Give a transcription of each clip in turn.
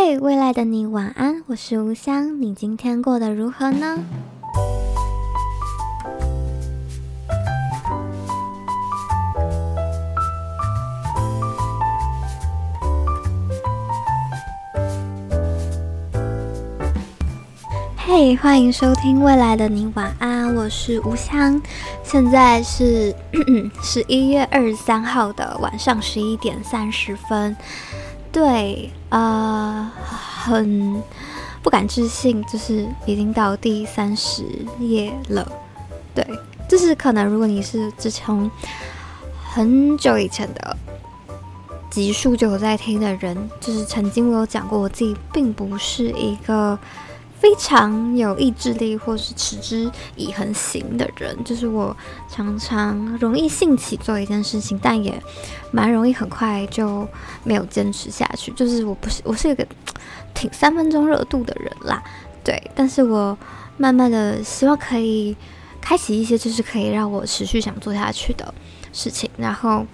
嘿，hey, 未来的你晚安，我是吴香，你今天过得如何呢？嘿，hey, 欢迎收听未来的你晚安，我是吴香，现在是 十一月二十三号的晚上十一点三十分。对，呃，很不敢置信，就是已经到第三十页了。对，就是可能如果你是之前很久以前的集数就有在听的人，就是曾经我有讲过，我自己并不是一个。非常有意志力或是持之以恒型的人，就是我常常容易兴起做一件事情，但也蛮容易很快就没有坚持下去。就是我不是我是一个 挺三分钟热度的人啦，对。但是我慢慢的希望可以开启一些就是可以让我持续想做下去的事情，然后。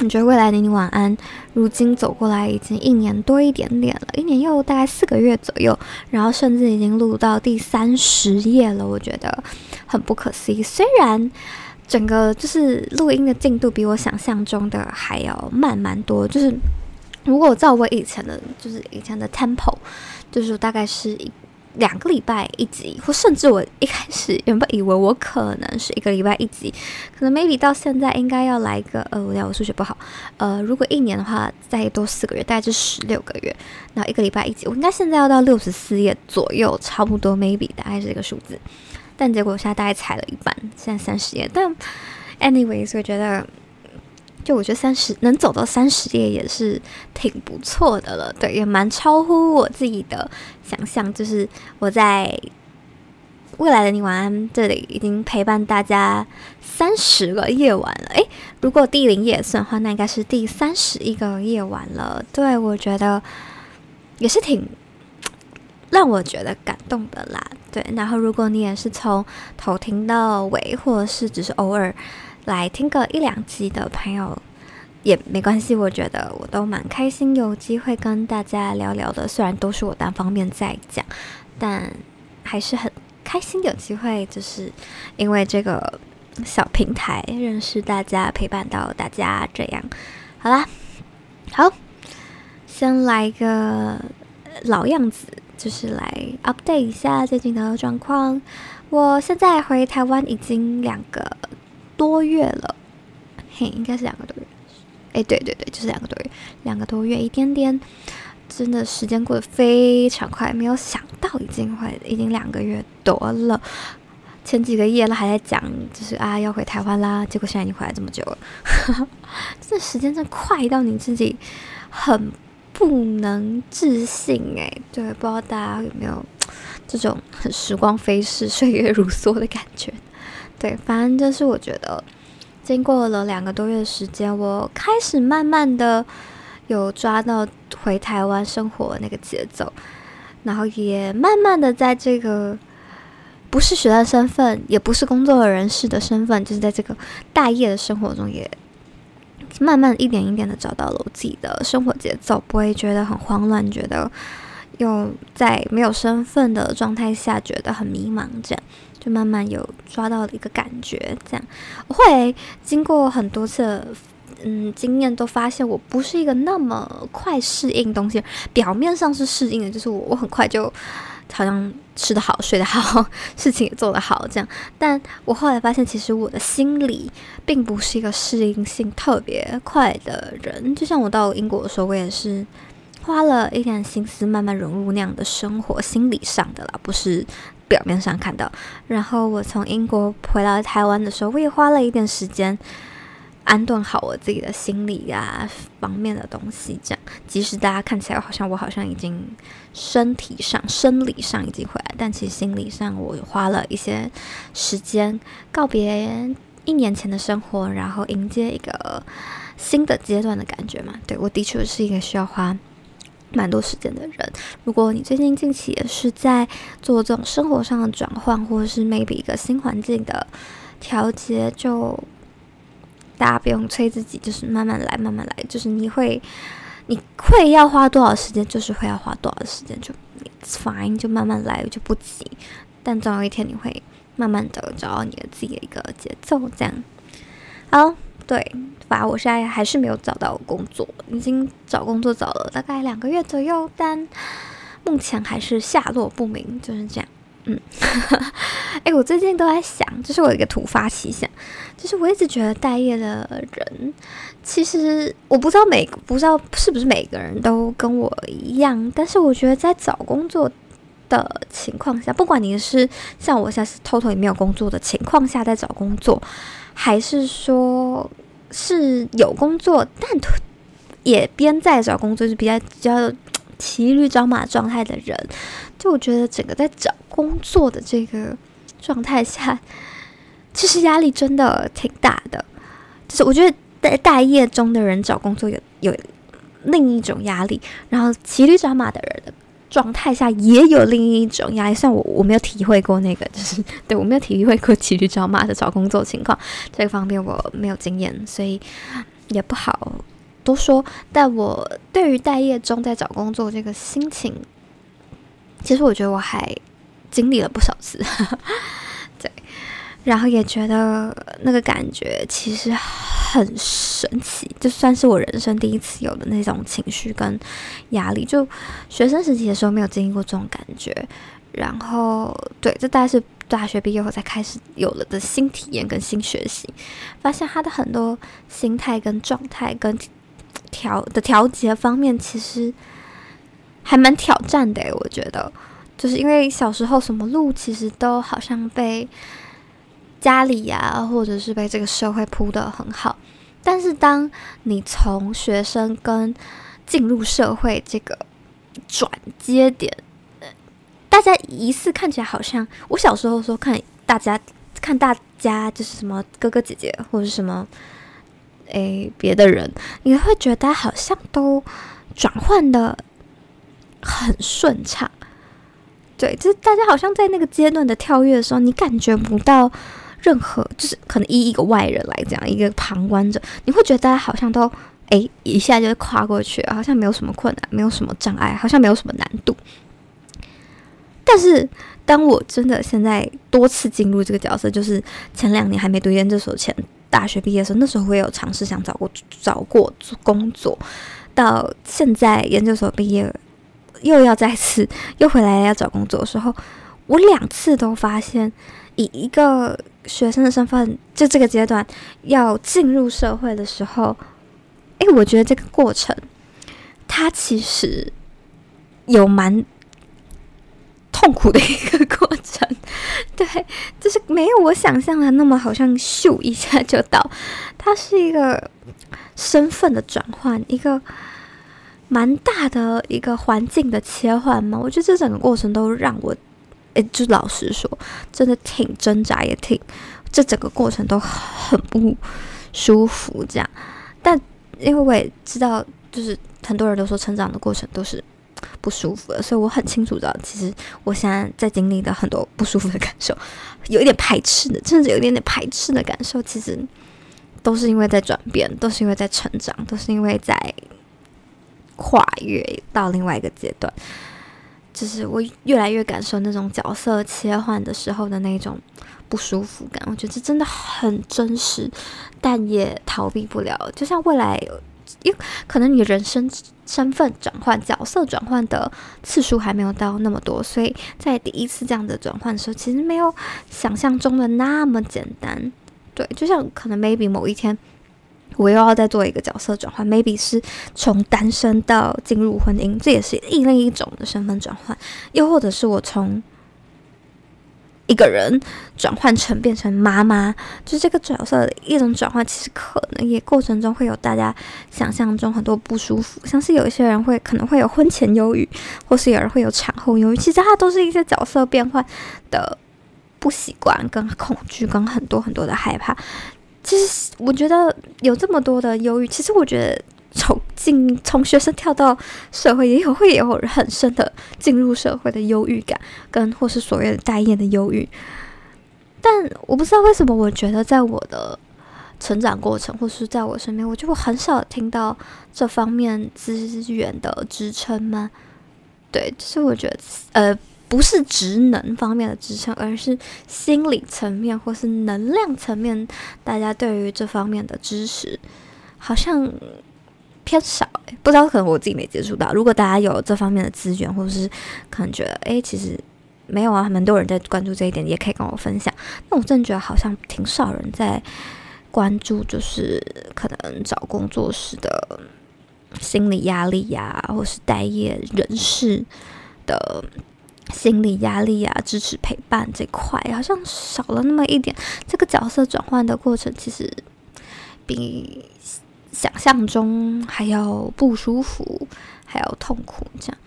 你觉得未来的你晚安，如今走过来已经一年多一点点了，一年又大概四个月左右，然后甚至已经录到第三十页了，我觉得很不可思议。虽然整个就是录音的进度比我想象中的还要慢蛮多，就是如果照我以前的，就是以前的 tempo，就是大概是一。两个礼拜一集，或甚至我一开始原本以为我可能是一个礼拜一集，可能 maybe 到现在应该要来个呃，我我数学不好，呃，如果一年的话再多四个月，大概就十六个月，然后一个礼拜一集，我应该现在要到六十四页左右，差不多 maybe 大概是这个数字，但结果我现在大概踩了一半，现在三十页，但 anyway，所以我觉得。就我觉得三十能走到三十页也是挺不错的了，对，也蛮超乎我自己的想象。就是我在未来的你晚安这里已经陪伴大家三十个夜晚了，诶，如果第零页算的话，那应该是第三十一个夜晚了。对，我觉得也是挺让我觉得感动的啦。对，然后如果你也是从头听到尾，或者是只是偶尔。来听个一两集的朋友也没关系，我觉得我都蛮开心，有机会跟大家聊聊的。虽然都是我单方面在讲，但还是很开心有机会，就是因为这个小平台认识大家，陪伴到大家这样。好啦，好，先来个老样子，就是来 update 一下最近的状况。我现在回台湾已经两个。多月了，嘿，应该是两个多月，哎，对对对，就是两个多月，两个多月一点点，真的时间过得非常快，没有想到已经会已经两个月多了。前几个月了还在讲，就是啊要回台湾啦，结果现在已经回来这么久了，这时间真快到你自己很不能置信哎，对，不知道大家有没有这种很时光飞逝、岁月如梭的感觉。对，反正就是我觉得，经过了两个多月的时间，我开始慢慢的有抓到回台湾生活那个节奏，然后也慢慢的在这个不是学生身份，也不是工作人士的身份，就是在这个待业的生活中，也慢慢一点一点的找到了我自己的生活节奏，不会觉得很慌乱，觉得又在没有身份的状态下觉得很迷茫，这样。就慢慢有抓到的一个感觉，这样我会经过很多次，嗯，经验都发现我不是一个那么快适应东西。表面上是适应的，就是我我很快就好像吃得好、睡得好，事情也做得好这样。但我后来发现，其实我的心里并不是一个适应性特别快的人。就像我到英国的时候，我也是花了一点心思慢慢融入那样的生活，心理上的啦，不是。表面上看到，然后我从英国回来台湾的时候，我也花了一点时间安顿好我自己的心理啊方面的东西。这样，即使大家看起来好像我好像已经身体上、生理上已经回来，但其实心理上我花了一些时间告别一年前的生活，然后迎接一个新的阶段的感觉嘛。对，我的确是一个需要花。蛮多时间的人，如果你最近近期也是在做这种生活上的转换，或者是 maybe 一个新环境的调节，就大家不用催自己，就是慢慢来，慢慢来，就是你会你会要花多少时间，就是会要花多少时间，就 it's fine，就慢慢来，就不急。但总有一天你会慢慢的找到你的自己的一个节奏，这样。好，对，反正我现在还是没有找到工作，已经找工作找了大概两个月左右，但目前还是下落不明，就是这样。嗯，哎，我最近都在想，就是我有一个突发奇想，就是我一直觉得待业的人，其实我不知道每不知道是不是每个人都跟我一样，但是我觉得在找工作的情况下，不管你是像我现在是偷偷也没有工作的情况下在找工作，还是说是有工作但也边在找工作，是比较比较骑驴找马状态的人，就我觉得整个在找工作的这个状态下，其实压力真的挺大的。就是我觉得在待业中的人找工作有有另一种压力，然后骑驴找马的人。状态下也有另一种压力，像我我没有体会过那个，就是对我没有体会过骑驴找马的找工作情况，这个方面我没有经验，所以也不好多说。但我对于待业中在找工作这个心情，其实我觉得我还经历了不少次，然后也觉得那个感觉其实。很神奇，就算是我人生第一次有的那种情绪跟压力，就学生时期的时候没有经历过这种感觉。然后，对，这大概是大学毕业后才开始有了的新体验跟新学习，发现他的很多心态跟状态跟调的调节方面，其实还蛮挑战的。我觉得，就是因为小时候什么路其实都好像被。家里呀、或者是被这个社会铺得很好，但是当你从学生跟进入社会这个转接点，大家疑似看起来好像，我小时候说看大家看大家就是什么哥哥姐姐或者什么，诶别的人，你会觉得好像都转换得很顺畅，对，就是大家好像在那个阶段的跳跃的时候，你感觉不到。任何就是可能以一个外人来讲，一个旁观者，你会觉得大家好像都诶一下就跨过去，好像没有什么困难，没有什么障碍，好像没有什么难度。但是当我真的现在多次进入这个角色，就是前两年还没读研究所前，大学毕业的时候，那时候我也有尝试想找过找过工作，到现在研究所毕业又要再次又回来要找工作的时候，我两次都发现以一个。学生的身份，就这个阶段要进入社会的时候，诶，我觉得这个过程，它其实有蛮痛苦的一个过程，对，就是没有我想象的那么好像咻一下就到，它是一个身份的转换，一个蛮大的一个环境的切换嘛。我觉得这整个过程都让我。就老实说，真的挺挣扎，也挺，这整个过程都很不舒服。这样，但因为我也知道，就是很多人都说成长的过程都是不舒服的，所以我很清楚知道，其实我现在在经历的很多不舒服的感受，有一点排斥的，甚至有一点点排斥的感受，其实都是因为在转变，都是因为在成长，都是因为在跨越到另外一个阶段。就是我越来越感受那种角色切换的时候的那种不舒服感，我觉得这真的很真实，但也逃避不了。就像未来，因为可能你人生身份转换、角色转换的次数还没有到那么多，所以在第一次这样的转换的时候，其实没有想象中的那么简单。对，就像可能 maybe 某一天。我又要再做一个角色转换，maybe 是从单身到进入婚姻，这也是另另一种的身份转换；又或者是我从一个人转换成变成妈妈，就是这个角色的一种转换。其实可能也过程中会有大家想象中很多不舒服，像是有一些人会可能会有婚前忧郁，或是有人会有产后忧郁。其实它都是一些角色变换的不习惯、跟恐惧、跟很多很多的害怕。其实我觉得有这么多的忧郁，其实我觉得从进从学生跳到社会，也有会有很深的进入社会的忧郁感，跟或是所谓的待业的忧郁。但我不知道为什么，我觉得在我的成长过程，或是在我身边，我就很少听到这方面资源的支撑吗？对，就是我觉得，呃，不是职能方面的支撑，而是心理层面或是能量层面，大家对于这方面的知识好像偏少。不知道，可能我自己没接触到。如果大家有这方面的资源，或者是可能觉得，哎，其实没有啊，蛮多人在关注这一点，也可以跟我分享。那我真的觉得好像挺少人在。关注就是可能找工作时的心理压力呀、或是待业人士的心理压力、啊，支持陪伴这块好像少了那么一点。这个角色转换的过程其实比想象中还要不舒服，还要痛苦。这样，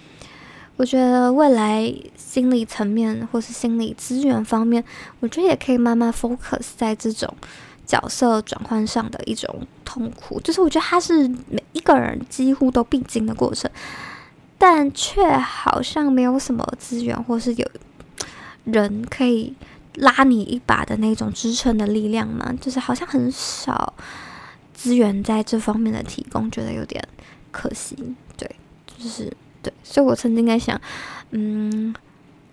我觉得未来心理层面或是心理资源方面，我觉得也可以慢慢 focus 在这种。角色转换上的一种痛苦，就是我觉得它是每一个人几乎都必经的过程，但却好像没有什么资源，或是有人可以拉你一把的那种支撑的力量嘛，就是好像很少资源在这方面的提供，觉得有点可惜。对，就是对，所以我曾经在想，嗯，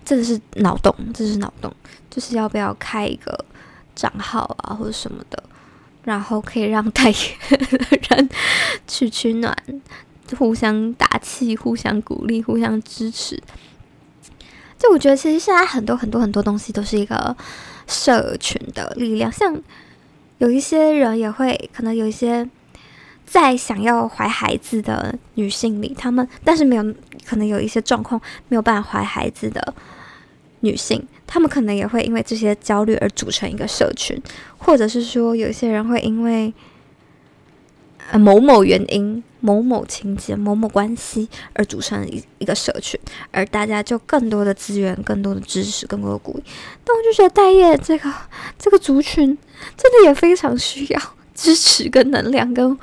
这是脑洞，这是脑洞，就是要不要开一个。账号啊，或者什么的，然后可以让待业的人 去取暖，互相打气，互相鼓励，互相支持。就我觉得，其实现在很多很多很多东西都是一个社群的力量。像有一些人也会，可能有一些在想要怀孩子的女性里，她们但是没有，可能有一些状况没有办法怀孩子的。女性，她们可能也会因为这些焦虑而组成一个社群，或者是说，有些人会因为呃某某原因、某某情节、某某关系而组成一一个社群，而大家就更多的资源、更多的知识、更多的鼓励。但我就觉得待业这个这个族群真的也非常需要支持、跟能量、跟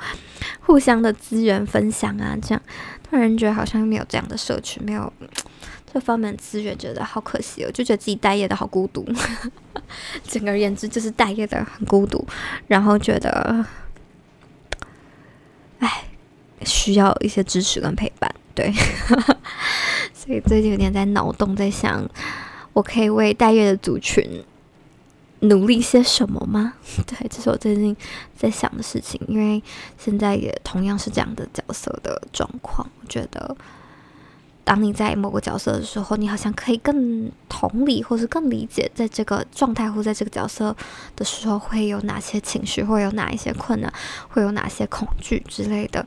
互相的资源分享啊，这样突然觉得好像没有这样的社群，没有。这方面资源觉得好可惜哦，就觉得自己待业的好孤独，整个而言之就是待业的很孤独，然后觉得，需要一些支持跟陪伴，对，所以最近有点在脑洞，在想，我可以为待业的族群努力些什么吗？对，这是我最近在想的事情，因为现在也同样是这样的角色的状况，我觉得。当你在某个角色的时候，你好像可以更同理，或是更理解，在这个状态或在这个角色的时候，会有哪些情绪，会有哪一些困难，会有哪些恐惧之类的。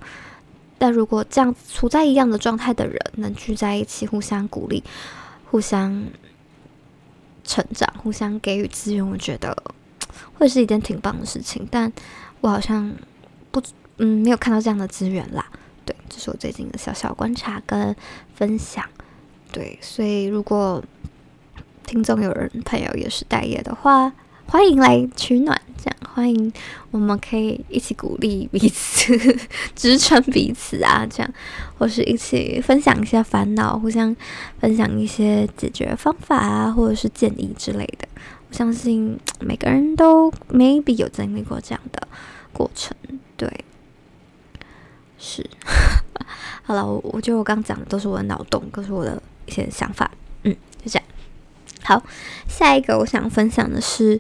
但如果这样处在一样的状态的人能聚在一起，互相鼓励，互相成长，互相给予资源，我觉得会是一件挺棒的事情。但我好像不，嗯，没有看到这样的资源啦。对，这是我最近的小小观察跟分享。对，所以如果听众有人朋友也是待业的话，欢迎来取暖，这样欢迎我们可以一起鼓励彼此，支撑彼此啊，这样或是一起分享一些烦恼，互相分享一些解决方法啊，或者是建议之类的。我相信每个人都 maybe 有经历过这样的过程，对。是，好了，我我觉得我刚讲的都是我的脑洞，都 是我的一些想法，嗯，就这样。好，下一个我想分享的是，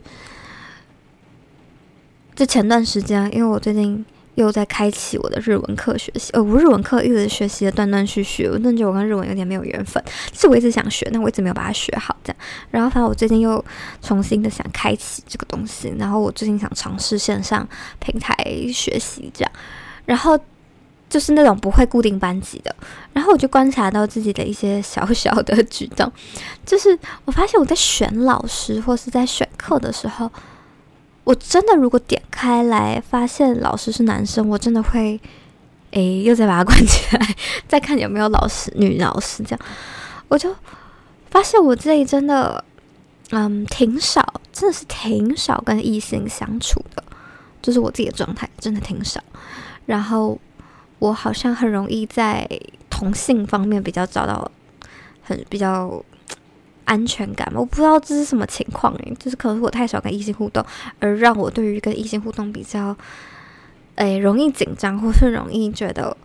就前段时间，因为我最近又在开启我的日文课学习，呃，我日文课一直学习的断断续续，我真的觉我跟日文有点没有缘分，是我一直想学，但我一直没有把它学好，这样。然后反正我最近又重新的想开启这个东西，然后我最近想尝试线上平台学习，这样，然后。就是那种不会固定班级的，然后我就观察到自己的一些小小的举动，就是我发现我在选老师或是在选课的时候，我真的如果点开来发现老师是男生，我真的会，诶，又再把它关起来，再看有没有老师女老师这样，我就发现我自己真的，嗯，挺少，真的是挺少跟异性相处的，就是我自己的状态真的挺少，然后。我好像很容易在同性方面比较找到很比较安全感？我不知道这是什么情况，就是可能我太少跟异性互动，而让我对于跟异性互动比较，诶，容易紧张，或是容易觉得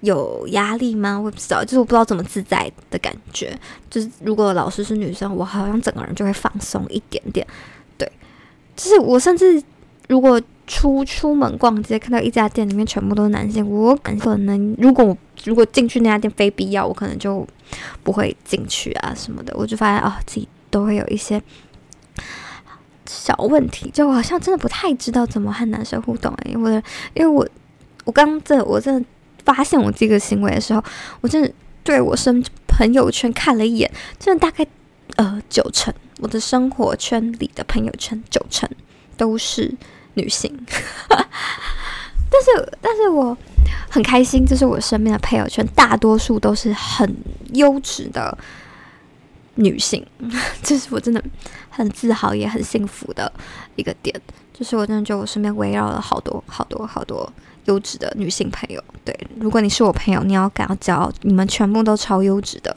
有压力吗？我不知道，就是我不知道怎么自在的感觉。就是如果老师是女生，我好像整个人就会放松一点点。对，就是我甚至如果。出出门逛街，看到一家店里面全部都是男性，我可能如果我如果进去那家店非必要，我可能就不会进去啊什么的。我就发现啊、哦，自己都会有一些小问题，就好像真的不太知道怎么和男生互动哎、欸。因为因为我我刚这我真的发现我这个行为的时候，我真的对我身朋友圈看了一眼，真的大概呃九成我的生活圈里的朋友圈九成都是。女性，但是，但是我很开心，就是我身边的朋友圈大多数都是很优质的女性，这是我真的很自豪也很幸福的一个点。就是我真的觉得我身边围绕了好多好多好多优质的女性朋友。对，如果你是我朋友，你要感到骄傲，你们全部都超优质的。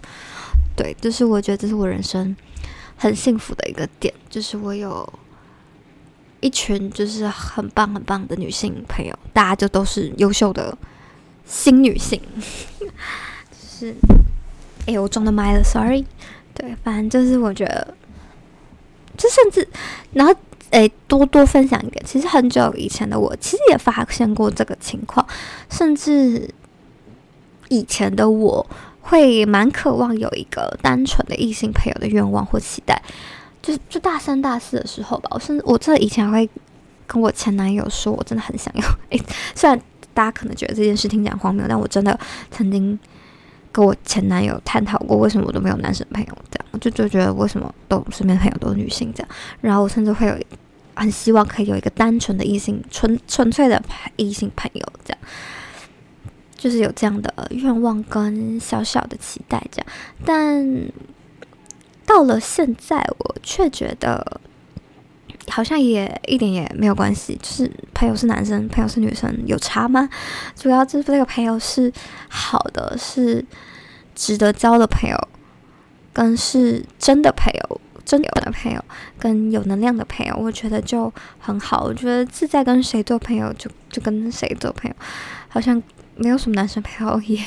对，就是我觉得这是我人生很幸福的一个点，就是我有。一群就是很棒很棒的女性朋友，大家就都是优秀的新女性。就是，哎、我撞到麦了，sorry。对，反正就是我觉得，就甚至，然后，哎、多多分享一点。其实很久以前的我，其实也发现过这个情况，甚至以前的我会蛮渴望有一个单纯的异性朋友的愿望或期待。就就大三、大四的时候吧，我甚至我真的以前还会跟我前男友说，我真的很想要。诶，虽然大家可能觉得这件事听起来荒谬，但我真的曾经跟我前男友探讨过，为什么我都没有男生朋友这样，我就就觉得为什么都身边朋友都是女性这样。然后我甚至会有很希望可以有一个单纯的异性、纯纯粹的异性朋友这样，就是有这样的愿望跟小小的期待这样，但。到了现在，我却觉得好像也一点也没有关系。就是朋友是男生，朋友是女生，有差吗？主要就是这个朋友是好的，是值得交的朋友，跟是真的朋友，真有的朋友，跟有能量的朋友，我觉得就很好。我觉得自在跟谁做朋友就，就就跟谁做朋友，好像没有什么男生朋友也。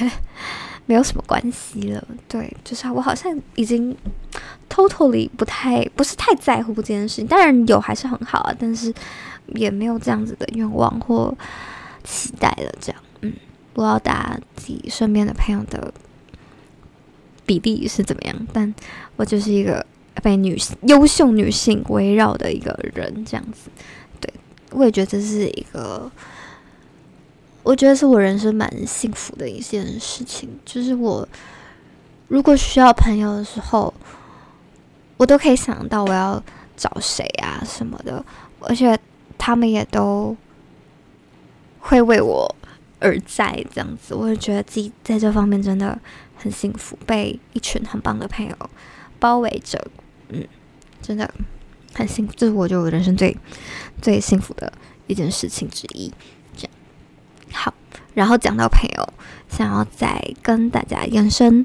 没有什么关系了，对，就是我好像已经 totally 不太不是太在乎这件事情。当然有还是很好啊，但是也没有这样子的愿望或期待了。这样，嗯，不知道大家自己身边的朋友的比例是怎么样，但我就是一个被女性优秀女性围绕的一个人，这样子。对，我也觉得这是一个。我觉得是我人生蛮幸福的一件事情，就是我如果需要朋友的时候，我都可以想到我要找谁啊什么的，而且他们也都会为我而在，这样子，我就觉得自己在这方面真的很幸福，被一群很棒的朋友包围着，嗯，真的很幸福，这是我觉得我人生最最幸福的一件事情之一。然后讲到朋友，想要再跟大家延伸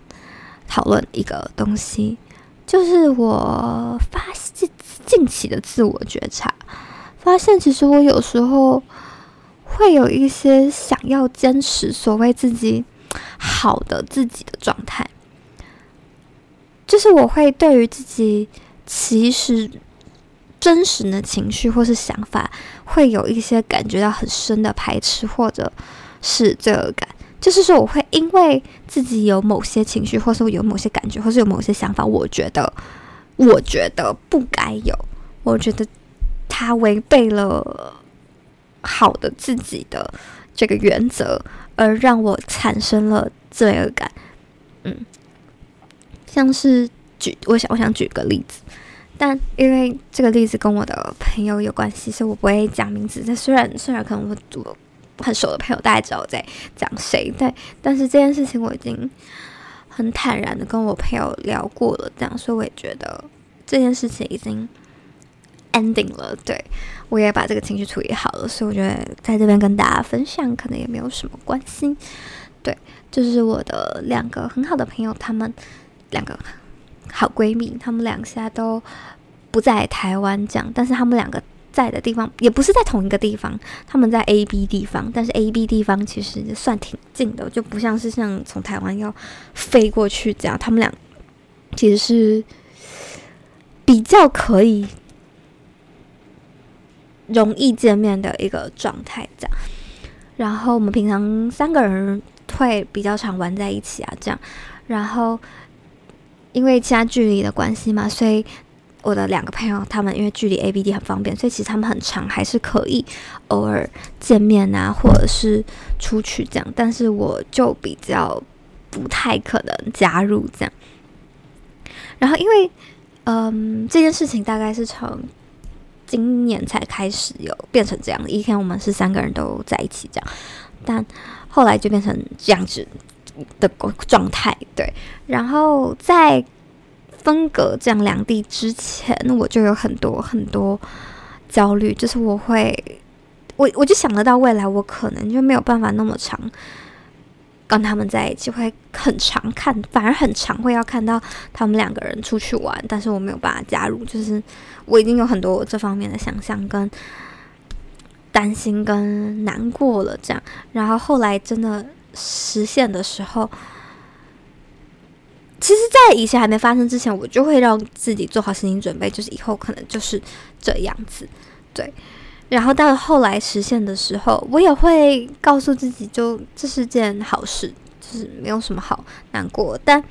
讨论一个东西，就是我发现近期的自我觉察，发现其实我有时候会有一些想要坚持所谓自己好的自己的状态，就是我会对于自己其实。真实的情绪或是想法，会有一些感觉到很深的排斥，或者是罪恶感。就是说，我会因为自己有某些情绪，或是有某些感觉，或是有某些想法，我觉得，我觉得不该有，我觉得它违背了好的自己的这个原则，而让我产生了罪恶感。嗯，像是举，我想，我想举个例子。但因为这个例子跟我的朋友有关系，所以我不会讲名字。但虽然虽然可能我我很熟的朋友大家知道我在讲谁，对但是这件事情我已经很坦然的跟我朋友聊过了，这样，所以我也觉得这件事情已经 ending 了。对，我也把这个情绪处理好了，所以我觉得在这边跟大家分享可能也没有什么关系。对，就是我的两个很好的朋友，他们两个。好闺蜜，她们两下都不在台湾，这样，但是她们两个在的地方也不是在同一个地方，他们在 A、B 地方，但是 A、B 地方其实算挺近的，就不像是像从台湾要飞过去这样，他们俩其实是比较可以容易见面的一个状态，这样。然后我们平常三个人会比较常玩在一起啊，这样。然后因为家距离的关系嘛，所以我的两个朋友他们因为距离 A、B、D 很方便，所以其实他们很长还是可以偶尔见面啊，或者是出去这样。但是我就比较不太可能加入这样。然后因为嗯，这件事情大概是从。今年才开始有变成这样的，以前我们是三个人都在一起这样，但后来就变成这样子的状态。对，然后在分隔这样两地之前，我就有很多很多焦虑，就是我会，我我就想得到未来我可能就没有办法那么长。跟他们在一起会很常看，反而很常会要看到他们两个人出去玩，但是我没有办法加入，就是我已经有很多这方面的想象跟担心跟难过了，这样。然后后来真的实现的时候，其实，在以前还没发生之前，我就会让自己做好心理准备，就是以后可能就是这样子，对。然后到了后来实现的时候，我也会告诉自己，就这是件好事，就是没有什么好难过。但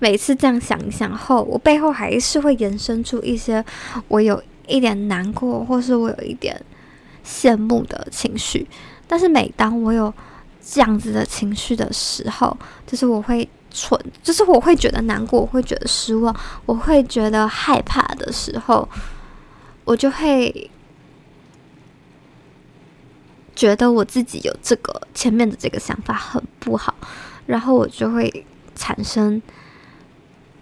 每次这样想一想后，我背后还是会延伸出一些我有一点难过，或是我有一点羡慕的情绪。但是每当我有这样子的情绪的时候，就是我会蠢，就是我会觉得难过，我会觉得失望，我会觉得害怕的时候，我就会。觉得我自己有这个前面的这个想法很不好，然后我就会产生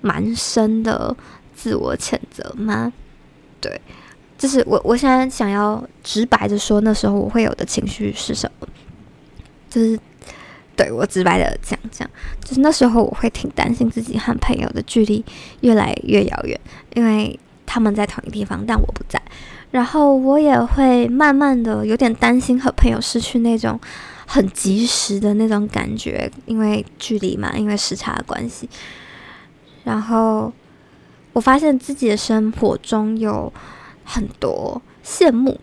蛮深的自我谴责吗？对，就是我我现在想要直白的说，那时候我会有的情绪是什么？就是对我直白的讲讲，就是那时候我会挺担心自己和朋友的距离越来越遥远，因为他们在同一地方，但我不在。然后我也会慢慢的有点担心和朋友失去那种很及时的那种感觉，因为距离嘛，因为时差的关系。然后我发现自己的生活中有很多羡慕，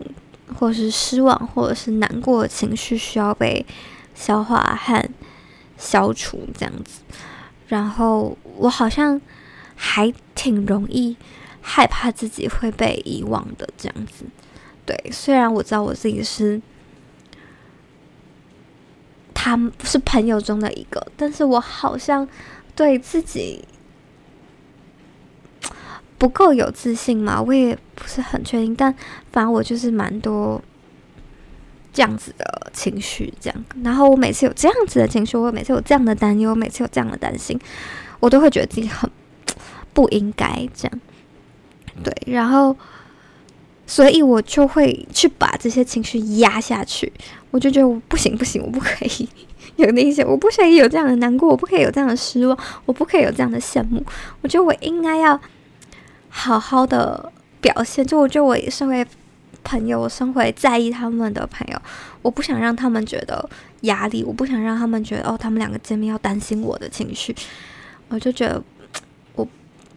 或是失望，或者是难过的情绪需要被消化和消除这样子。然后我好像还挺容易。害怕自己会被遗忘的这样子，对。虽然我知道我自己是他们是朋友中的一个，但是我好像对自己不够有自信嘛，我也不是很确定。但反正我就是蛮多这样子的情绪，这样。然后我每次有这样子的情绪，我每次有这样的担忧，每次有这样的担心，我都会觉得自己很不应该这样。对，然后，所以我就会去把这些情绪压下去。我就觉得我不行不行，我不可以有那些，我不可以有这样的难过，我不可以有这样的失望，我不可以有这样的羡慕。我觉得我应该要好好的表现。就我觉得我身为朋友，我身为在意他们的朋友，我不想让他们觉得压力，我不想让他们觉得哦，他们两个见面要担心我的情绪。我就觉得我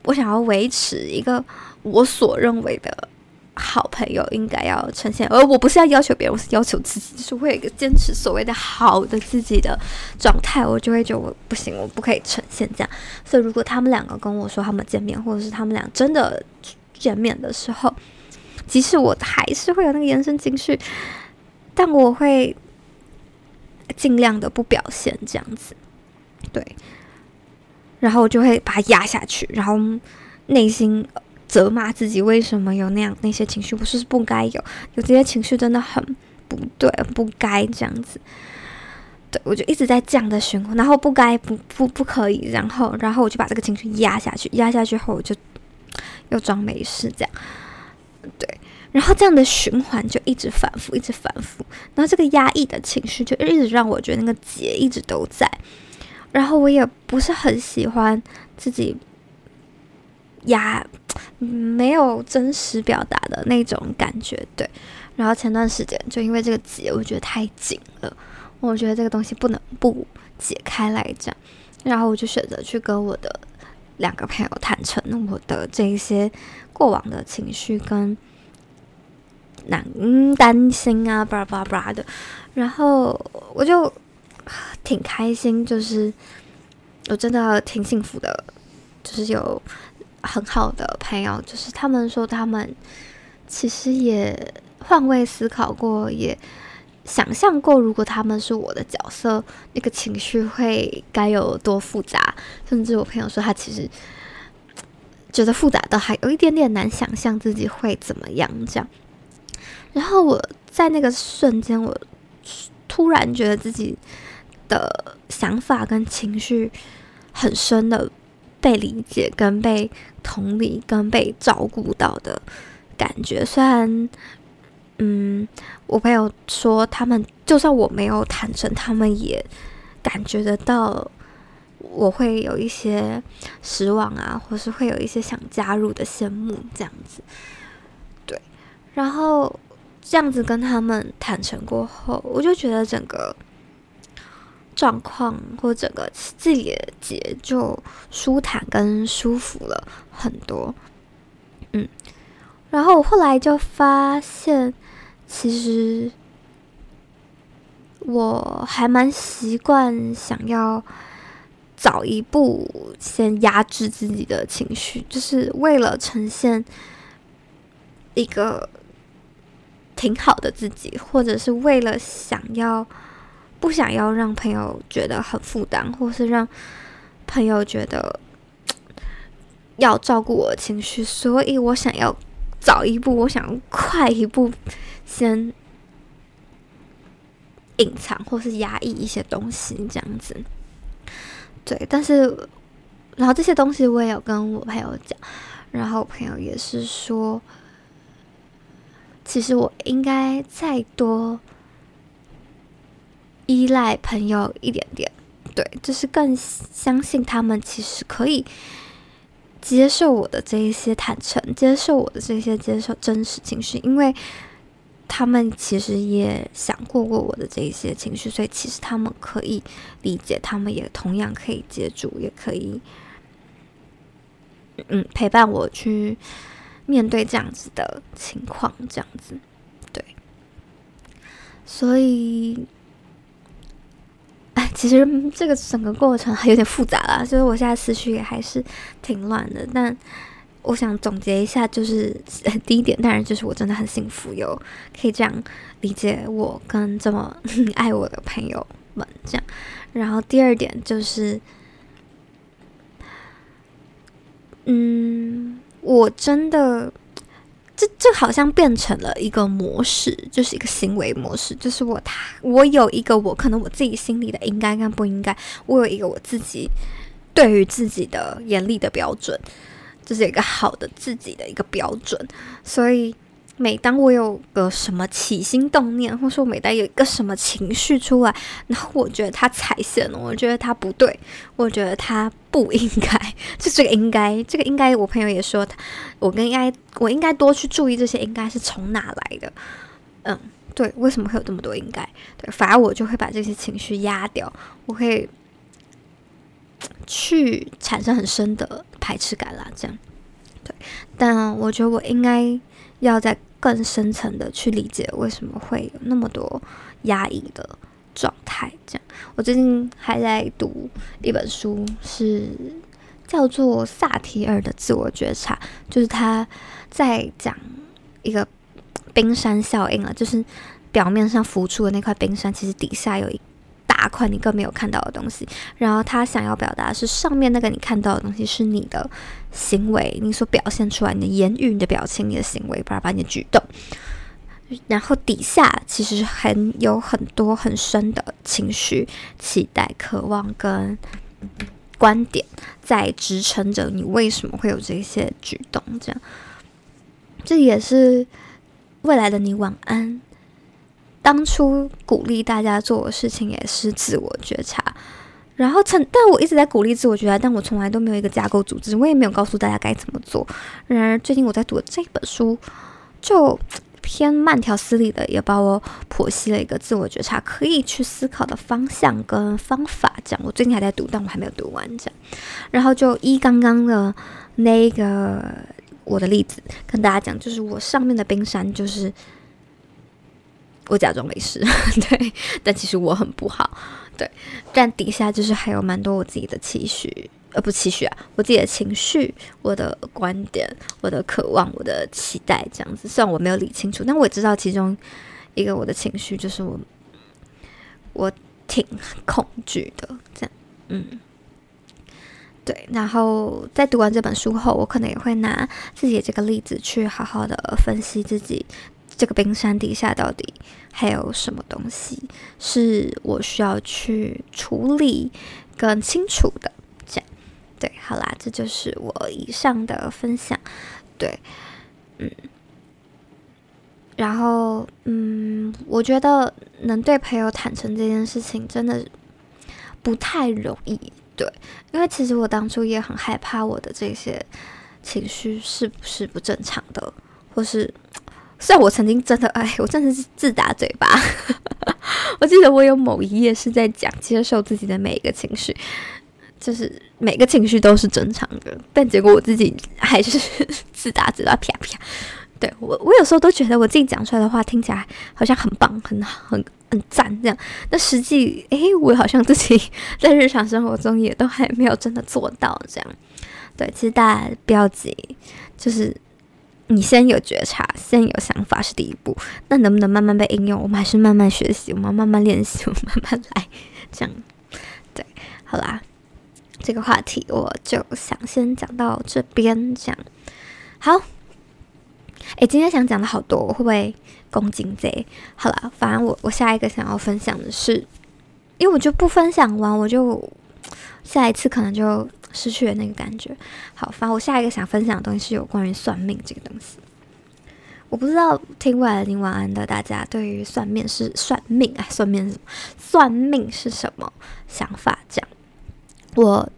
我想要维持一个。我所认为的好朋友应该要呈现，而我不是要要求别人，我是要求自己，就是会有一个坚持所谓的好的自己的状态，我就会觉得我不行，我不可以呈现这样。所以，如果他们两个跟我说他们见面，或者是他们俩真的见面的时候，即使我还是会有那个延伸情绪，但我会尽量的不表现这样子，对。然后我就会把它压下去，然后内心。责骂自己为什么有那样那些情绪，不是不该有，有这些情绪真的很不对，不该这样子。对，我就一直在这样的循环，然后不该不不不可以，然后然后我就把这个情绪压下去，压下去后我就又装没事这样。对，然后这样的循环就一直反复，一直反复，然后这个压抑的情绪就一直让我觉得那个结一直都在，然后我也不是很喜欢自己。压，没有真实表达的那种感觉。对，然后前段时间就因为这个结，我觉得太紧了，我觉得这个东西不能不解开来讲，然后我就选择去跟我的两个朋友坦诚我的这一些过往的情绪跟难担心啊，巴拉巴拉的，然后我就挺开心，就是我真的挺幸福的，就是有很好的朋友，就是他们说他们其实也换位思考过，也。想象过，如果他们是我的角色，那个情绪会该有多复杂。甚至我朋友说，他其实觉得复杂的还有一点点难想象自己会怎么样这样。然后我在那个瞬间，我突然觉得自己的想法跟情绪很深的被理解、跟被同理、跟被照顾到的感觉，虽然。嗯，我朋友说，他们就算我没有坦诚，他们也感觉得到我会有一些失望啊，或是会有一些想加入的羡慕这样子。对，然后这样子跟他们坦诚过后，我就觉得整个状况或整个自己的结就舒坦跟舒服了很多。嗯，然后我后来就发现。其实我还蛮习惯想要早一步先压制自己的情绪，就是为了呈现一个挺好的自己，或者是为了想要不想要让朋友觉得很负担，或是让朋友觉得 要照顾我的情绪，所以我想要早一步，我想快一步。先隐藏或是压抑一些东西，这样子，对。但是，然后这些东西我也有跟我朋友讲，然后我朋友也是说，其实我应该再多依赖朋友一点点，对，就是更相信他们其实可以接受我的这一些坦诚，接受我的这些接受真实情绪，因为。他们其实也想过过我的这一些情绪，所以其实他们可以理解，他们也同样可以接住，也可以，嗯，陪伴我去面对这样子的情况，这样子，对。所以，其实这个整个过程还有点复杂啦，所以我现在思绪也还是挺乱的，但。我想总结一下，就是第一点，当然就是我真的很幸福，有可以这样理解我跟这么爱我的朋友们这样。然后第二点就是，嗯，我真的，这这好像变成了一个模式，就是一个行为模式，就是我他我有一个我可能我自己心里的应该跟不应该，我有一个我自己对于自己的严厉的标准。这是一个好的自己的一个标准，所以每当我有个什么起心动念，或者说每当有一个什么情绪出来，然后我觉得他踩线了，我觉得他不对，我觉得他不应该，就这个应该，这个应该，我朋友也说他，我跟应该，我应该多去注意这些应该是从哪来的，嗯，对，为什么会有这么多应该？对，反而我就会把这些情绪压掉，我会。去产生很深的排斥感啦，这样，对。但我觉得我应该要再更深层的去理解为什么会有那么多压抑的状态。这样，我最近还在读一本书，是叫做萨提尔的自我觉察，就是他在讲一个冰山效应啊，就是表面上浮出的那块冰山，其实底下有一。大块你更没有看到的东西，然后他想要表达是上面那个你看到的东西是你的行为，你所表现出来你的言语、你的表情、你的行为，把把你的举动，然后底下其实还有很多很深的情绪、期待、渴望跟观点在支撑着你为什么会有这些举动，这样，这也是未来的你晚安。当初鼓励大家做的事情也是自我觉察，然后曾，但我一直在鼓励自我觉察，但我从来都没有一个架构组织，我也没有告诉大家该怎么做。然而，最近我在读的这本书，就偏慢条斯理的，也把我剖析了一个自我觉察可以去思考的方向跟方法。这样，我最近还在读，但我还没有读完。这样，然后就依刚刚的那个我的例子跟大家讲，就是我上面的冰山就是。我假装没事，对，但其实我很不好，对，但底下就是还有蛮多我自己的期许，呃，不期许啊，我自己的情绪、我的观点、我的渴望、我的期待，这样子。虽然我没有理清楚，但我也知道其中一个我的情绪就是我，我挺恐惧的，这样，嗯，对。然后在读完这本书后，我可能也会拿自己这个例子去好好的分析自己。这个冰山底下到底还有什么东西是我需要去处理更清楚的？这样，对，好啦，这就是我以上的分享。对，嗯，然后，嗯，我觉得能对朋友坦诚这件事情真的不太容易。对，因为其实我当初也很害怕我的这些情绪是不是不正常的，或是。虽然我曾经真的，哎，我真的是自打嘴巴。我记得我有某一页是在讲接受自己的每一个情绪，就是每个情绪都是正常的，但结果我自己还是自打嘴巴，啪啪。对，我，我有时候都觉得我自己讲出来的话听起来好像很棒、很很很赞这样，但实际，哎，我好像自己在日常生活中也都还没有真的做到这样。对，其实大家不要急，就是。你先有觉察，先有想法是第一步。那能不能慢慢被应用？我们还是慢慢学习，我们慢慢练习，我们慢慢来。这样，对，好啦，这个话题我就想先讲到这边。这样，好。诶，今天想讲的好多，我会不会攻击贼？好啦，反正我我下一个想要分享的是，因为我就不分享完，我就下一次可能就。失去了那个感觉。好，反正我下一个想分享的东西是有关于算命这个东西。我不知道听过来的你晚安的大家对于算命是算命啊，算命是什么？算命是什么想法？这样我。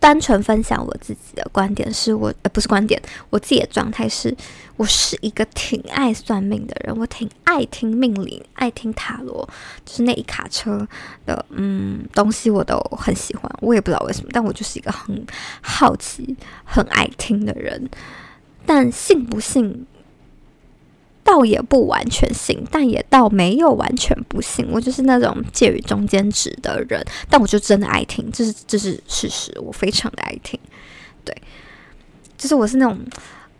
单纯分享我自己的观点，是我呃不是观点，我自己的状态是，我是一个挺爱算命的人，我挺爱听命理，爱听塔罗，就是那一卡车的嗯东西我都很喜欢，我也不知道为什么，但我就是一个很好奇、很爱听的人，但信不信？倒也不完全信，但也倒没有完全不信。我就是那种介于中间值的人，但我就真的爱听，这是这是事实，我非常的爱听。对，就是我是那种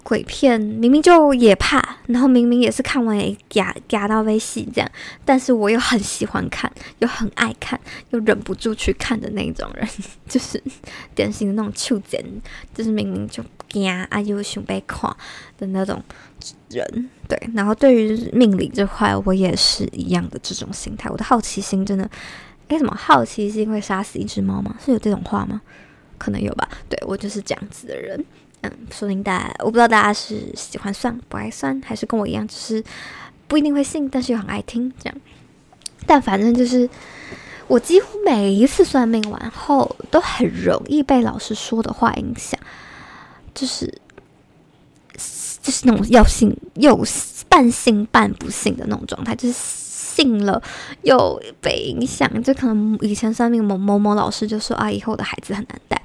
鬼片，明明就也怕，然后明明也是看完也嘎嘎到微戏这样，但是我又很喜欢看，又很爱看，又忍不住去看的那种人，就是典型的那种触点，就是明明就嘎啊又想被看的那种。人对，然后对于命理这块，我也是一样的这种心态。我的好奇心真的，哎，什么好奇心会杀死一只猫吗？是有这种话吗？可能有吧。对，我就是这样子的人。嗯，说明大家，我不知道大家是喜欢算不爱算，还是跟我一样，只是不一定会信，但是又很爱听这样。但反正就是，我几乎每一次算命完后，都很容易被老师说的话影响，就是。就是那种要信又半信半不信的那种状态，就是信了又被影响。就可能以前算命某某某老师就说啊，以后的孩子很难带。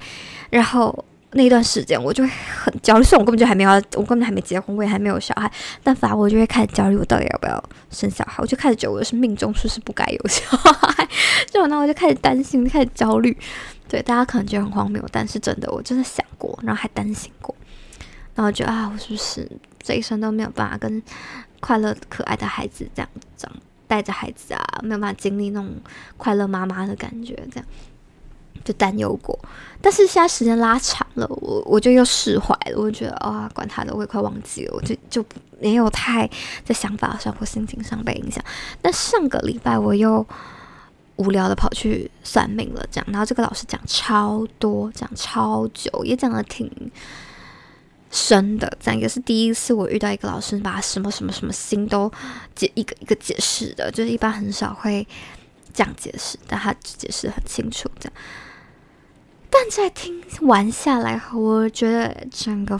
然后那段时间我就会很焦虑，虽然我根本就还没有，我根本还没结婚，我也还没有小孩，但反而我就会开始焦虑，我到底要不要生小孩？我就开始觉得我是命中说是不该有小孩，就那我就开始担心，开始焦虑。对，大家可能觉得很荒谬，但是真的，我真的想过，然后还担心过。然后觉得啊，我是不是这一生都没有办法跟快乐可爱的孩子这样长带着孩子啊，没有办法经历那种快乐妈妈的感觉，这样就担忧过。但是现在时间拉长了，我我就又释怀了。我就觉得啊，管他的，我也快忘记了，我就就没有太在想法上或心情上被影响。但上个礼拜我又无聊的跑去算命了，这样，然后这个老师讲超多，讲超久，也讲的挺。深的，这样也是第一次我遇到一个老师把什么什么什么心都解一个一个解释的，就是一般很少会这样解释，但他解释很清楚这样。但在听完下来后，我觉得整个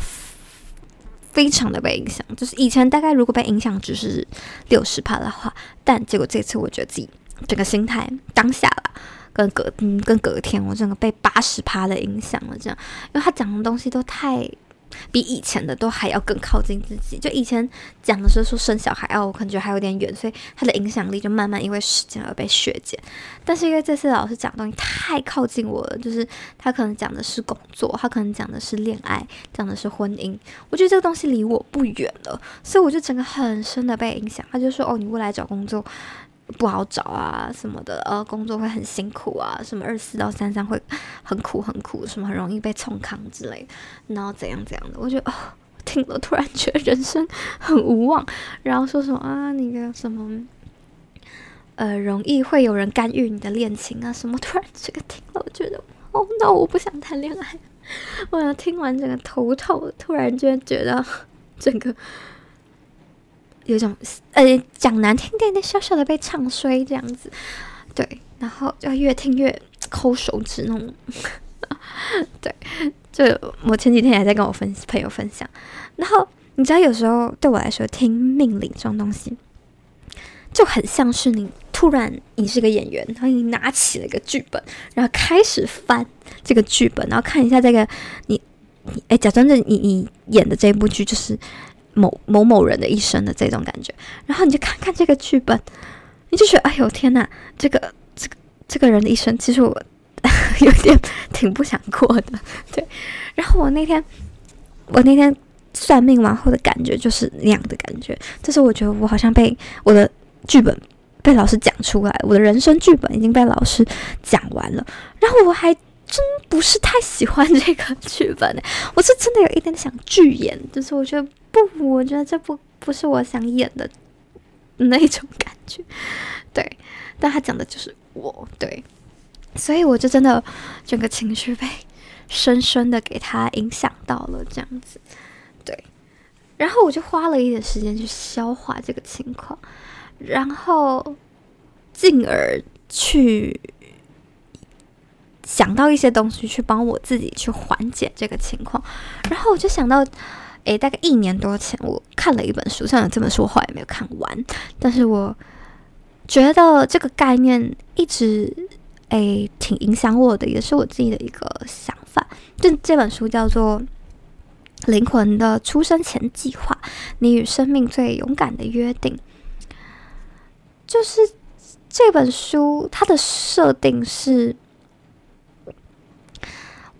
非常的被影响。就是以前大概如果被影响只是六十趴的话，但结果这次我觉得自己整个心态当下了，跟隔嗯跟隔天，我整个被八十趴的影响了。这样，因为他讲的东西都太。比以前的都还要更靠近自己。就以前讲的时候说生小孩哦，我可能觉得还有点远，所以他的影响力就慢慢因为时间而被削减。但是因为这次老师讲的东西太靠近我了，就是他可能讲的是工作，他可能讲的是恋爱，讲的是婚姻。我觉得这个东西离我不远了，所以我就整个很深的被影响。他就说哦，你未来找工作。不好找啊，什么的，呃，工作会很辛苦啊，什么二四到三三会很苦很苦，什么很容易被冲康之类，然后怎样怎样的，我觉得哦，听了突然觉得人生很无望，然后说什么啊，那个什么，呃，容易会有人干预你的恋情啊，什么，突然这个听了，我觉得哦，那我不想谈恋爱，我要听完整个头痛，突然间觉得整个。有一种呃讲难听点点，小小的被唱衰这样子，对，然后就越听越抠手指那种，对，就我前几天还在跟我分朋友分享，然后你知道有时候对我来说听命令这种东西，就很像是你突然你是个演员，然后你拿起了一个剧本，然后开始翻这个剧本，然后看一下这个你你哎假装着你你演的这部剧就是。某某某人的一生的这种感觉，然后你就看看这个剧本，你就觉得哎呦天哪，这个这个这个人的一生，其实我 有点挺不想过的，对。然后我那天我那天算命完后的感觉就是那样的感觉，就是我觉得我好像被我的剧本被老师讲出来，我的人生剧本已经被老师讲完了，然后我还。真不是太喜欢这个剧本，我是真的有一点想拒演，就是我觉得不，我觉得这不不是我想演的那种感觉，对，但他讲的就是我，对，所以我就真的整个情绪被深深的给他影响到了，这样子，对，然后我就花了一点时间去消化这个情况，然后进而去。想到一些东西去帮我自己去缓解这个情况，然后我就想到，诶，大概一年多前我看了一本书，虽然这本书我后来没有看完，但是我觉得这个概念一直诶挺影响我的，也是我自己的一个想法。就这本书叫做《灵魂的出生前计划：你与生命最勇敢的约定》，就是这本书它的设定是。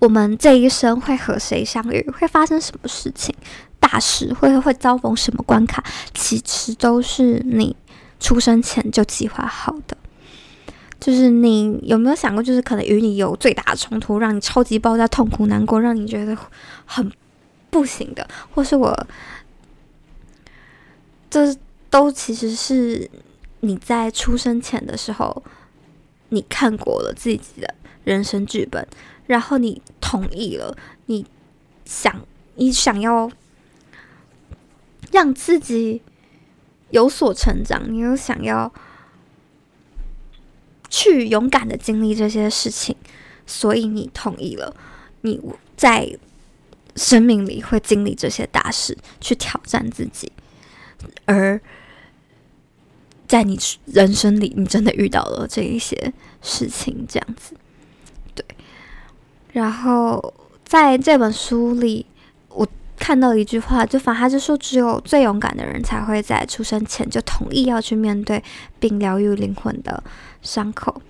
我们这一生会和谁相遇？会发生什么事情？大事会会遭逢什么关卡？其实都是你出生前就计划好的。就是你有没有想过，就是可能与你有最大的冲突，让你超级爆炸、痛苦、难过，让你觉得很不行的，或是我，这都其实是你在出生前的时候，你看过了自己的人生剧本。然后你同意了，你想，你想要让自己有所成长，你又想要去勇敢的经历这些事情，所以你同意了，你在生命里会经历这些大事，去挑战自己，而在你人生里，你真的遇到了这一些事情，这样子。对然后在这本书里，我看到一句话，就反正他就说，只有最勇敢的人才会在出生前就同意要去面对并疗愈灵魂的伤口。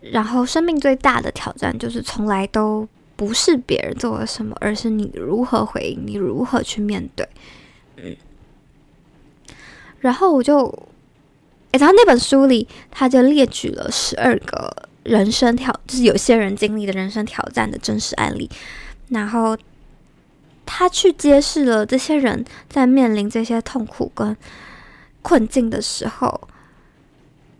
然后，生命最大的挑战就是从来都不是别人做了什么，而是你如何回应，你如何去面对。嗯。然后我就，诶，然后那本书里他就列举了十二个。人生挑就是有些人经历的人生挑战的真实案例，然后他去揭示了这些人在面临这些痛苦跟困境的时候，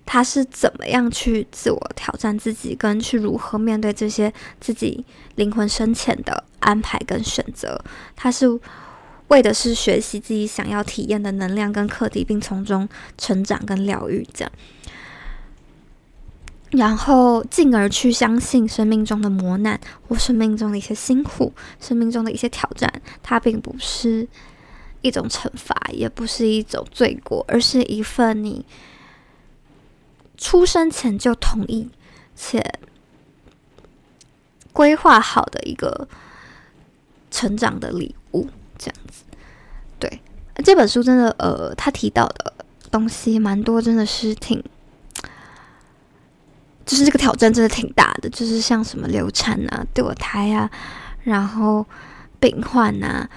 他是怎么样去自我挑战自己，跟去如何面对这些自己灵魂深浅的安排跟选择。他是为的是学习自己想要体验的能量跟课题，并从中成长跟疗愈，这样。然后进而去相信生命中的磨难或生命中的一些辛苦，生命中的一些挑战，它并不是一种惩罚，也不是一种罪过，而是一份你出生前就同意且规划好的一个成长的礼物，这样子。对，这本书真的，呃，他提到的东西蛮多，真的是挺。就是这个挑战真的挺大的，就是像什么流产啊、堕胎啊，然后病患啊、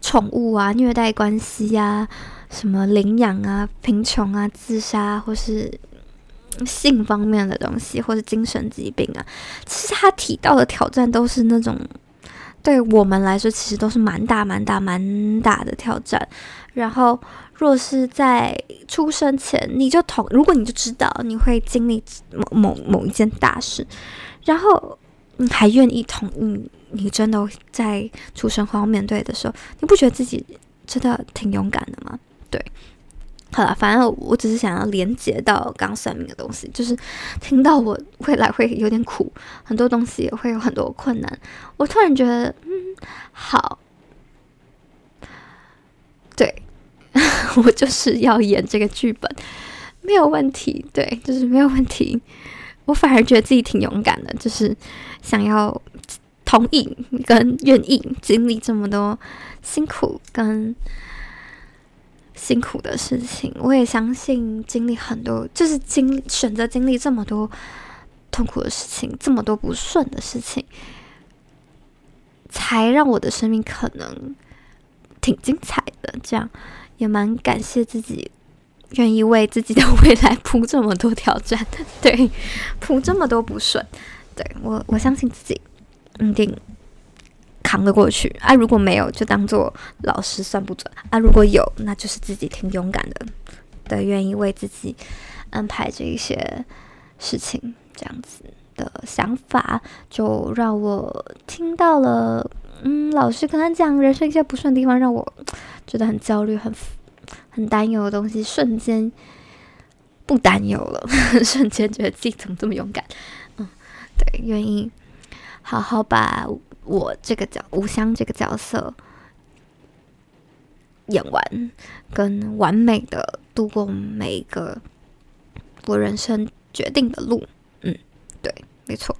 宠物啊、虐待关系啊、什么领养啊、贫穷啊、自杀或是性方面的东西，或是精神疾病啊，其实他提到的挑战都是那种对我们来说，其实都是蛮大、蛮大、蛮大的挑战，然后。若是在出生前你就同，如果你就知道你会经历某某某一件大事，然后你还愿意同意，你真的在出生后面对的时候，你不觉得自己真的挺勇敢的吗？对，好了，反正我只是想要连接到刚算命的东西，就是听到我未来会有点苦，很多东西也会有很多困难，我突然觉得，嗯，好，对。我就是要演这个剧本，没有问题。对，就是没有问题。我反而觉得自己挺勇敢的，就是想要同意跟愿意经历这么多辛苦跟辛苦的事情。我也相信经历很多，就是经选择经历这么多痛苦的事情，这么多不顺的事情，才让我的生命可能挺精彩的。这样。也蛮感谢自己，愿意为自己的未来铺这么多挑战，对，铺这么多不顺，对，我我相信自己一定扛得过去啊！如果没有，就当做老师算不准啊！如果有，那就是自己挺勇敢的，对，愿意为自己安排这一些事情，这样子的想法，就让我听到了。嗯，老师跟他讲人生一些不顺的地方，让我觉得很焦虑、很很担忧的东西，瞬间不担忧了，瞬间觉得自己怎么这么勇敢。嗯，对，愿意好好把我这个角吴香这个角色演完，跟完美的度过每一个我人生决定的路。嗯，对，没错，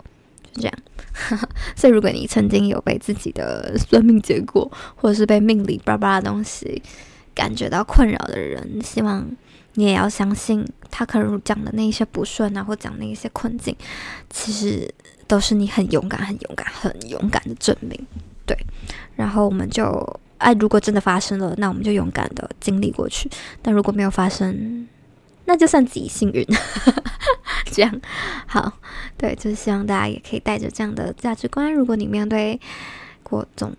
就这样。所以，如果你曾经有被自己的算命结果，或者是被命理巴拉巴的东西感觉到困扰的人，希望你也要相信，他可能讲的那一些不顺啊，或讲那一些困境，其实都是你很勇敢、很勇敢、很勇敢的证明。对，然后我们就，哎，如果真的发生了，那我们就勇敢的经历过去；但如果没有发生，那就算自己幸运，这样好，对，就是希望大家也可以带着这样的价值观。如果你面对过这种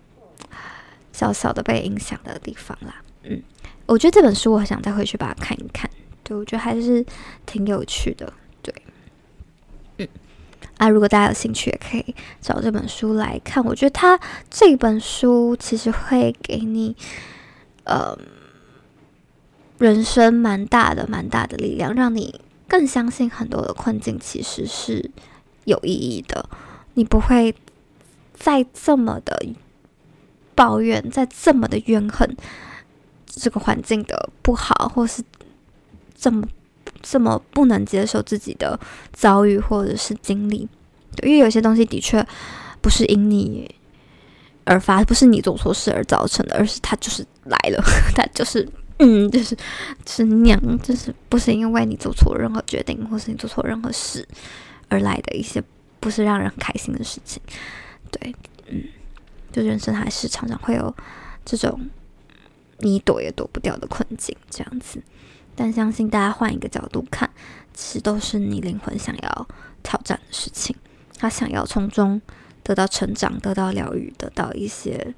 小小的被影响的地方啦，嗯，我觉得这本书我很想再回去把它看一看。对，我觉得还是挺有趣的。对，嗯，啊，如果大家有兴趣，也可以找这本书来看。我觉得它这本书其实会给你，呃。人生蛮大的，蛮大的力量，让你更相信很多的困境其实是有意义的。你不会再这么的抱怨，再这么的怨恨这个环境的不好，或是这么这么不能接受自己的遭遇或者是经历。因为有些东西的确不是因你而发，不是你做错事而造成的，而是它就是来了，它就是。嗯，就是是娘，就是不是因为你做错任何决定，或是你做错任何事而来的一些不是让人开心的事情。对，嗯，就人生还是常常会有这种你躲也躲不掉的困境，这样子。但相信大家换一个角度看，其实都是你灵魂想要挑战的事情，他想要从中得到成长，得到疗愈，得到一些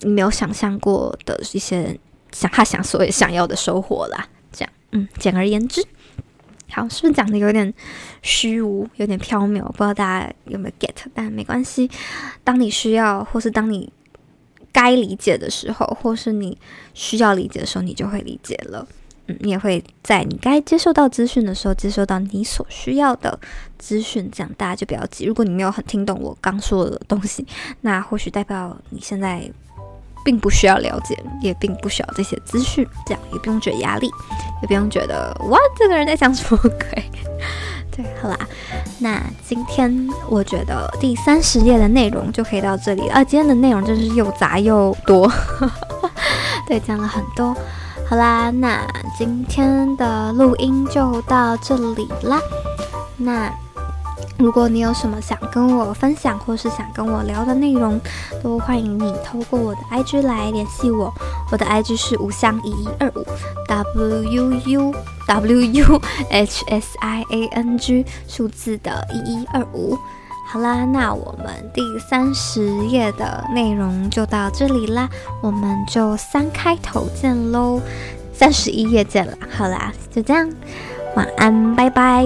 你没有想象过的一些。想他想所有想要的收获啦，这样，嗯，简而言之，好，是不是讲的有点虚无，有点缥缈？不知道大家有没有 get，但没关系。当你需要，或是当你该理解的时候，或是你需要理解的时候，你就会理解了。嗯，你也会在你该接受到资讯的时候，接受到你所需要的资讯。这样大家就不要急。如果你没有很听懂我刚说的东西，那或许代表你现在并不需要了解，也并不需要这些资讯。这样也不用觉得压力，也不用觉得哇，这个人在讲什么鬼。对，好啦，那今天我觉得第三十页的内容就可以到这里了。啊，今天的内容真是又杂又多，对，讲了很多。好啦，那今天的录音就到这里啦。那如果你有什么想跟我分享，或是想跟我聊的内容，都欢迎你透过我的 IG 来联系我。我的 IG 是吴香一一二五 W U U W U H S I A N G 数字的一一二五。好啦，那我们第三十页的内容就到这里啦，我们就三开头见喽，三十一页见了。好啦，就这样，晚安，拜拜。